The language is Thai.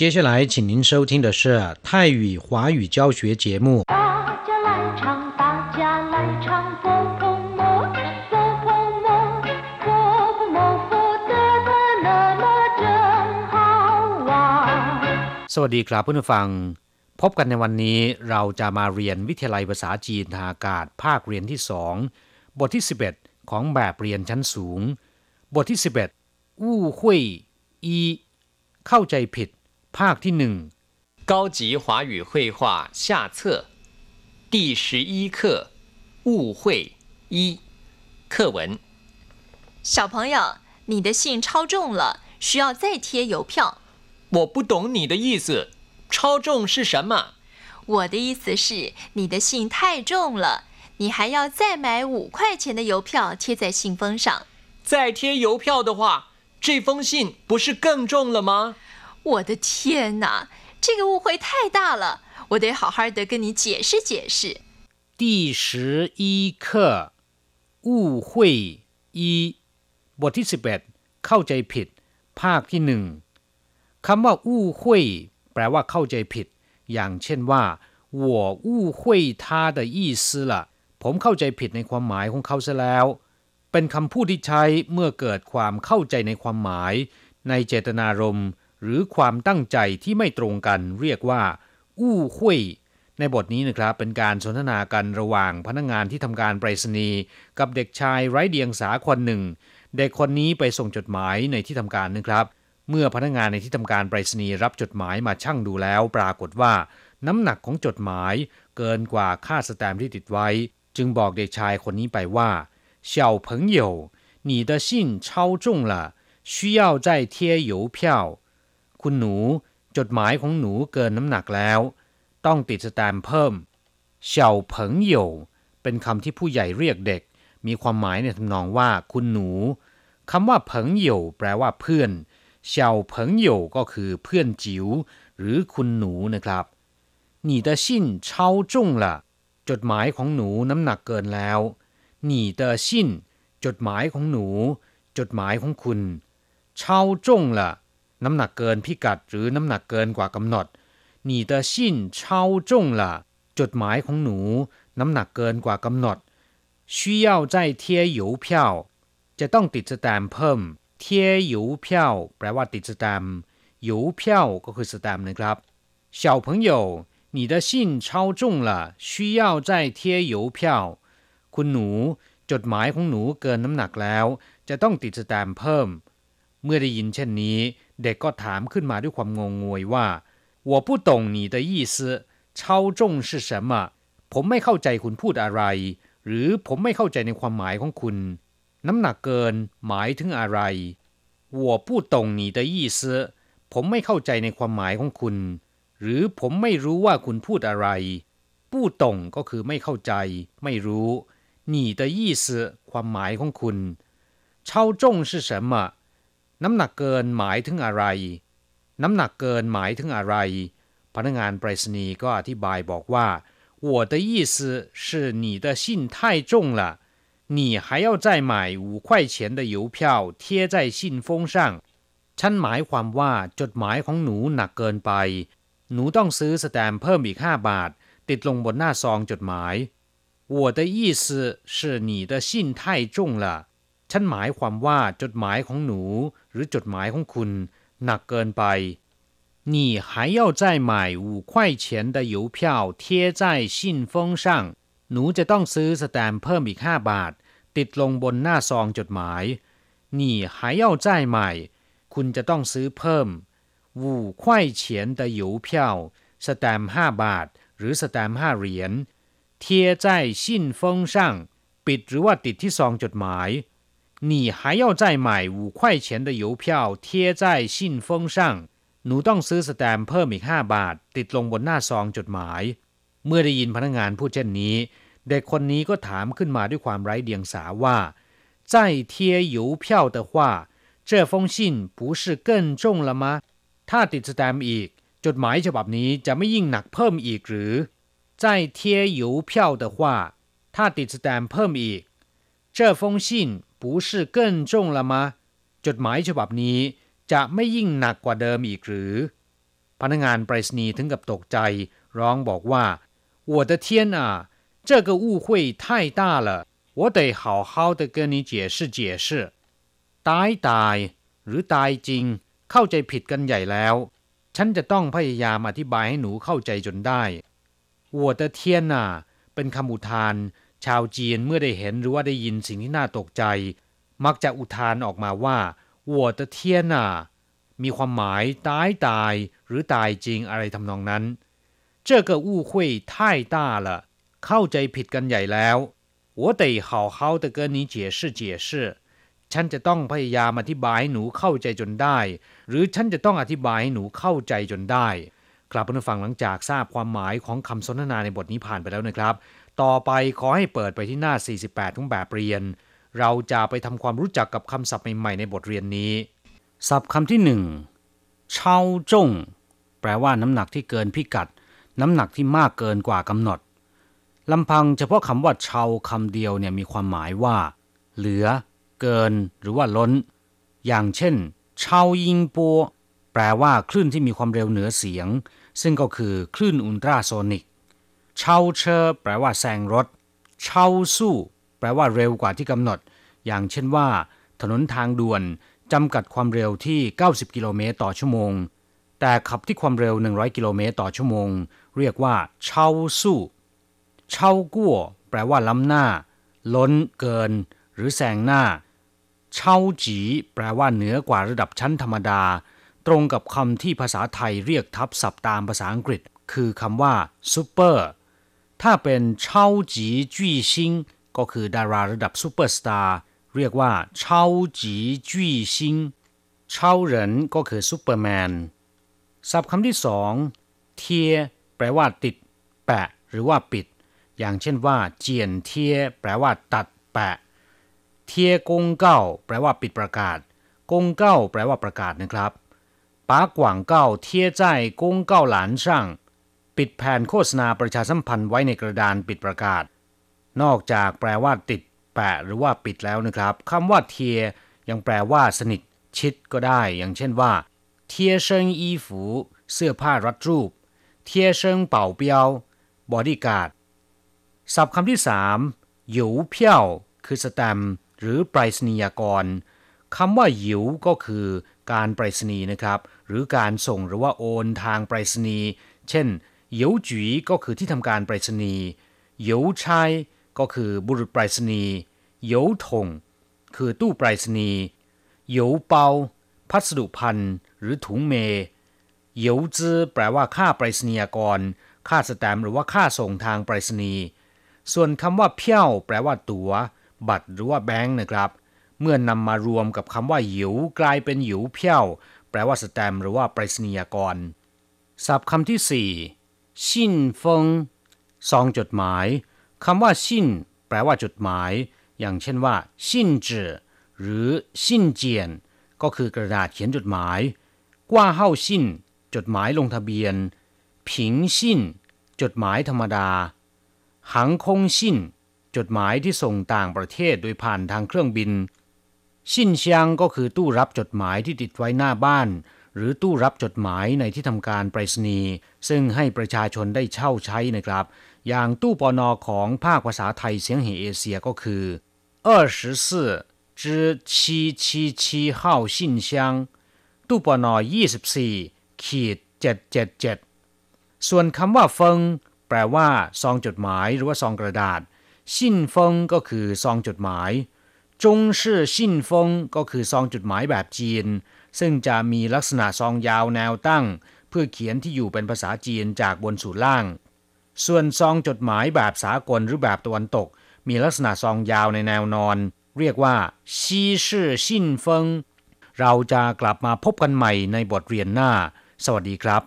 接下来，请您收听的是泰语华语教学节目。大家来唱，大家来唱，佛佛摩，佛佛摩，佛佛摩，佛得的那么真好玩。 สวัสดีครับเพื่อนผู้ฟัง พบกันในวันนี้เราจะมาเรียนวิทยาลัยภาษาจีนทางอากาศภาคเรียนที่สองบทที่ 11 ของแบบเรียนชั้นสูง บทที่ 11 อู้หุยอีเข้าใจผิด ภาคที่หนึ่ง 高级华语绘画下册第十一课误会一课文小朋友，你的信超重了，需要再贴邮票。我不懂你的意思，超重是什么？我的意思是，你的信太重了，你还要再买五块钱的邮票贴在信封上。再贴邮票的话，这封信不是更重了吗？ 我的天哪，这个误会太大了，我得好好的跟你解释解释。第十一课อู้หุยอีบทที่ 11 เข้าใจผิด ภาคที่หนึ่งคำว่าอู้หุยแปลว่าเข้าใจผิด อย่างเช่นว่า我误会他的意思了ผมเข้าใจผิดในความหมายของเขาซะแล้ว เป็นคำพูดที่ใช้เมื่อเกิดความเข้าใจในความหมาย ในเจตนารมณ์ หรือความตั้งใจที่ไม่ตรงกัน เรียกว่า อู้หุย ในบทนี้นะครับเป็นการสนทนากันระหว่างพนักงานที่ทำการไปรษณีย์กับเด็กชายไร้เดียงสาคนหนึ่ง เด็กคนนี้ไปส่งจดหมายในที่ทำการนะครับ เมื่อพนักงานในที่ทำการไปรษณีย์รับจดหมายมาชั่งดูแล้ว ปรากฏว่า น้ำหนักของจดหมายเกินกว่าค่าสแตมป์ที่ติดไว้ จึงบอกเด็กชายคนนี้ไปว่า小朋友你的信超重了需要再贴邮票 คุณหนู จดหมายของหนูเกินน้ำหนักแล้ว ต้องติดสแตมป์เพิ่มเฉาเผิงเหยวเป็นคำที่ผู้ใหญ่เรียกเด็ก มีความหมายในทำนองว่า คุณหนูคำว่าเผิงเหยวแปลว่าเพื่อนเฉาเผิงเหยวก็คือเพื่อนจิ๋วหรือคุณหนูนะครับ你的信超重了จดหมายของหนูน้ำหนักเกินแล้ว你的信จดหมายของหนู จดหมายของคุณ超重了 น้ำหนักเกินพิกัดหรือน้ำหนักเกินกว่ากำหนด你的信超重了จดหมายของหนู น้ำหนักเกินกว่ากำหนด需要再贴邮票จะต้องติดสแตมป์เพิ่มเทีย邮票แปลว่าติดสแตมป์邮票ก็คือสแตมป์นะครับ小朋友你的信超重了需要再贴邮票คุณหนู จดหมายของหนูเกินน้ำหนักแล้ว จะต้องติดสแตมป์เพิ่ม เมื่อได้ยินเช่นนี้ เด็กก็ถามขึ้นมาด้วยความงงงวยว่า我不懂你的意思超重是什么ผมไม่เข้าใจคุณพูดอะไร หรือผมไม่เข้าใจในความหมายของคุณ น้ำหนักเกิน หมายถึงอะไร我不懂你的意思ผมไม่เข้าใจในความหมายของคุณ หรือผมไม่รู้ว่าคุณพูดอะไรผู้ตงก็คือไม่เข้าใจ ไม่รู้你的意思ความหมายของคุณ超重是什么 น้ำหนักเกินหมายถึงอะไร น้ำหนักเกินหมายถึงอะไร พนักงานไปรษณีย์ก็อธิบายบอกว่า我的意思是你的信太重了你还要再买五块钱的邮票贴在信封上ฉันหมายความว่าจดหมายของหนูหนักเกินไป หนูต้องซื้อสแตมป์เพิ่มอีกห้าบาท ติดลงบนหน้าซองจดหมาย我的意思是你的信太重了 ฉันหมายความว่าจดหมายของหนู หรือจดหมายของคุณ หนักเกินไป你还要再买五块钱的邮票贴在信封上หนูจะต้องซื้อสแตมป์เพิ่มอีกห้าบาท ติดลงบนหน้าซองจดหมาย你还要再买คุณจะต้องซื้อเพิ่ม五块钱的邮票สแตมป์ห้าบาท หรือสแตมป์ห้าเหรียญ贴在信封上ปิดหรือว่าติดที่ซองจดหมาย 你还要再买五块钱的邮票贴在信封上หนูต้องซื้อสแตมป์เพิ่มอีกห้าบาท ติดลงบนหน้าซองจดหมาย เมื่อได้ยินพนักงานพูดเช่นนี้ เด็กคนนี้ก็ถามขึ้นมาด้วยความไร้เดียงสาว่า再贴邮票的话这封信不是更重了吗ถ้าติดสแตมป์อีก จดหมายฉบับนี้จะไม่ยิ่งหนักเพิ่มอีกหรือ再贴邮票的话ถ้าติดสแตมป์เพิ่มอีก这封信 不是更重了吗จดหมายฉบับนี้ จะไม่ยิ่งหนักกว่าเดิมอีกหรือ ผ พนักงานไปรษณีย์ถึงกับตกใจ ร้องบอกว่า我的天啊这个误会太大了我得好好的跟你解释解释ตายตายหรือตายจริง เข้าใจผิดกันใหญ่แล้ว ฉันจะต้องพยายามอธิบายให้หนูเข้าใจจนได้我的天呐เป็นคำอุทาน ชาวจีนเมื่อได้เห็นหรือว่าได้ยินสิ่งที่น่าตกใจ มักจะอุทานออกมาว่า我的天呐มีความหมายตายตาย หรือตายจริงอะไรทำนองนั้น这个误会太大了เข้าใจผิดกันใหญ่แล้ว我得好好的跟你解释解释ฉันจะต้องพยายามอธิบายให้หนูเข้าใจจนได้ หรือฉันจะต้องอธิบายให้หนูเข้าใจจนได้กลับมาฟังหลังจากทราบความหมายของคำสนทนาในบทนี้ผ่านไปแล้วนะครับ ต่อไปขอให้เปิดไปที่หน้า 48ของแบบเรียน เราจะไปทำความรู้จักกับคำศัพท์ใหม่ๆในบทเรียนนี้ ศัพท์คำที่หนึ่งเช่าจงแปลว่าน้ำหนักที่เกินพิกัด น้ำหนักที่มากเกินกว่ากำหนดลำพังเฉพาะคำว่าเชาคำเดียวเนี่ยมีความหมายว่า เหลือ เกิน หรือว่าล้น อย่างเช่นเชายิงปัวแปลว่าคลื่นที่มีความเร็วเหนือเสียง ซึ่งก็คือคลื่นอุลตราโซนิก เชาเชอแปลว่าแซงรถ เช่าสู้ แปลว่าเร็วกว่าที่กำหนด อย่างเช่นว่า ถนนทางด่วนจำกัดความเร็วที่ 90 กิโลเมตรต่อชั่วโมง แต่ขับที่ความเร็ว 100 กิโลเมตรต่อชั่วโมง เรียกว่า超速 超過 แปลว่าล้ำหน้า ล้น เกิน หรือแซงหน้า เช่าจี แปลว่าเหนือกว่าระดับชั้นธรรมดา ตรงกับคำที่ภาษาไทยเรียกทับศัพท์ตามภาษาอังกฤษ คือคำว่าซูเปอร์ ถ้าเป็น超級巨星ก็คือดาราระดับซูเปอร์สตาร์เรียกว่า超級巨星 超人ก็คือซูเปอร์แมนศัพท์คำที่สอง貼 แปลว่าติด แปะ หรือว่าปิด อย่างเช่นว่า 剪貼 แปลว่าตัด แปะ 貼公告 แปลว่าปิดประกาศ 公告 แปลว่าประกาศนะครับ把廣告貼在公告欄上 ปิดแผ่นโฆษณาประชาสัมพันธ์ไว้ในกระดานปิดประกาศ นอกจากแปลว่าติด แปะหรือว่าปิดแล้วนะครับคำว่า 貼ยังแปลว่าสนิท ชิดก็ได้ อย่างเช่นว่า貼身衣服เสื้อผ้ารัดรูป เทียเชิงเป่าเปียวบอดี้การ์ดศัพท์คำที่สาม郵票คือแสตมป์หรือไปรษณียกรคำว่า郵ก็คือการไปรษณีย์นะครับ หรือการส่งหรือว่าโอนทางไปรษณีย์เช่น หยวจีก็คือที่ทำการไปรษณีย์หยวชัยก็คือบุรุษไปรษณีย์หยวถงคือตู้ไปรษณีย์หยวเปาพัสดุพันธ์หรือถุงเมหยวจื้อแปลว่าค่าไปรษณียกร ค่าสแตมหรือว่าค่าส่งทางไปรษณีย์ส่วนคำว่าเพี้ยวแปลว่าตัว๋ว บัตรหรือว่าแบงค์นะครับ เมื่อนำมารวมกับคำว่าหยิวกลายเป็นหยิวเพี้ยว แปลว่าสแตมหรือว่าไปรษณียกร ศัพท์คำที่สี่ ชินฟงซองจดหมายคำว่าชินแปลว่าจดหมาย อย่างเช่นว่าชินจือหรือชินเจียน ก็คือกระดาษเขียนจดหมายกว่าเฮาชินจดหมายลงทะเบียน ผิงชินจดหมายธรรมดา หังคงชินจดหมายที่ส่งต่างประเทศโดยผ่านทางเครื่องบิน ชินเชียงก็คือตู้รับจดหมายที่ติดไว้หน้าบ้าน หรือตู้รับจดหมายในที่ทำการไปรษณีย์ซึ่งให้ประชาชนได้เช่าใช้นะครับ อย่างตู้ปอนอของภาคภาษาไทยเสียงเหเอเชียก็คือ24至777号信箱ตู้ปอนอ24ขีด777 ส่วนคำว่าเฟิงแปลว่า ซองจดหมายหรือว่าซองกระดาษชินเฟิงก็คือซองจดหมายจงชื่อชินเฟิงก็คือซองจดหมายแบบจีน ซึ่งจะมีลักษณะซองยาวแนวตั้ง เพื่อเขียนที่อยู่เป็นภาษาจีนจากบนสู่ล่าง ส่วนซองจดหมายแบบสากลหรือแบบตะวันตก มีลักษณะซองยาวในแนวนอน เรียกว่า西式信封เราจะกลับมาพบกันใหม่ในบทเรียนหน้า สวัสดีครับ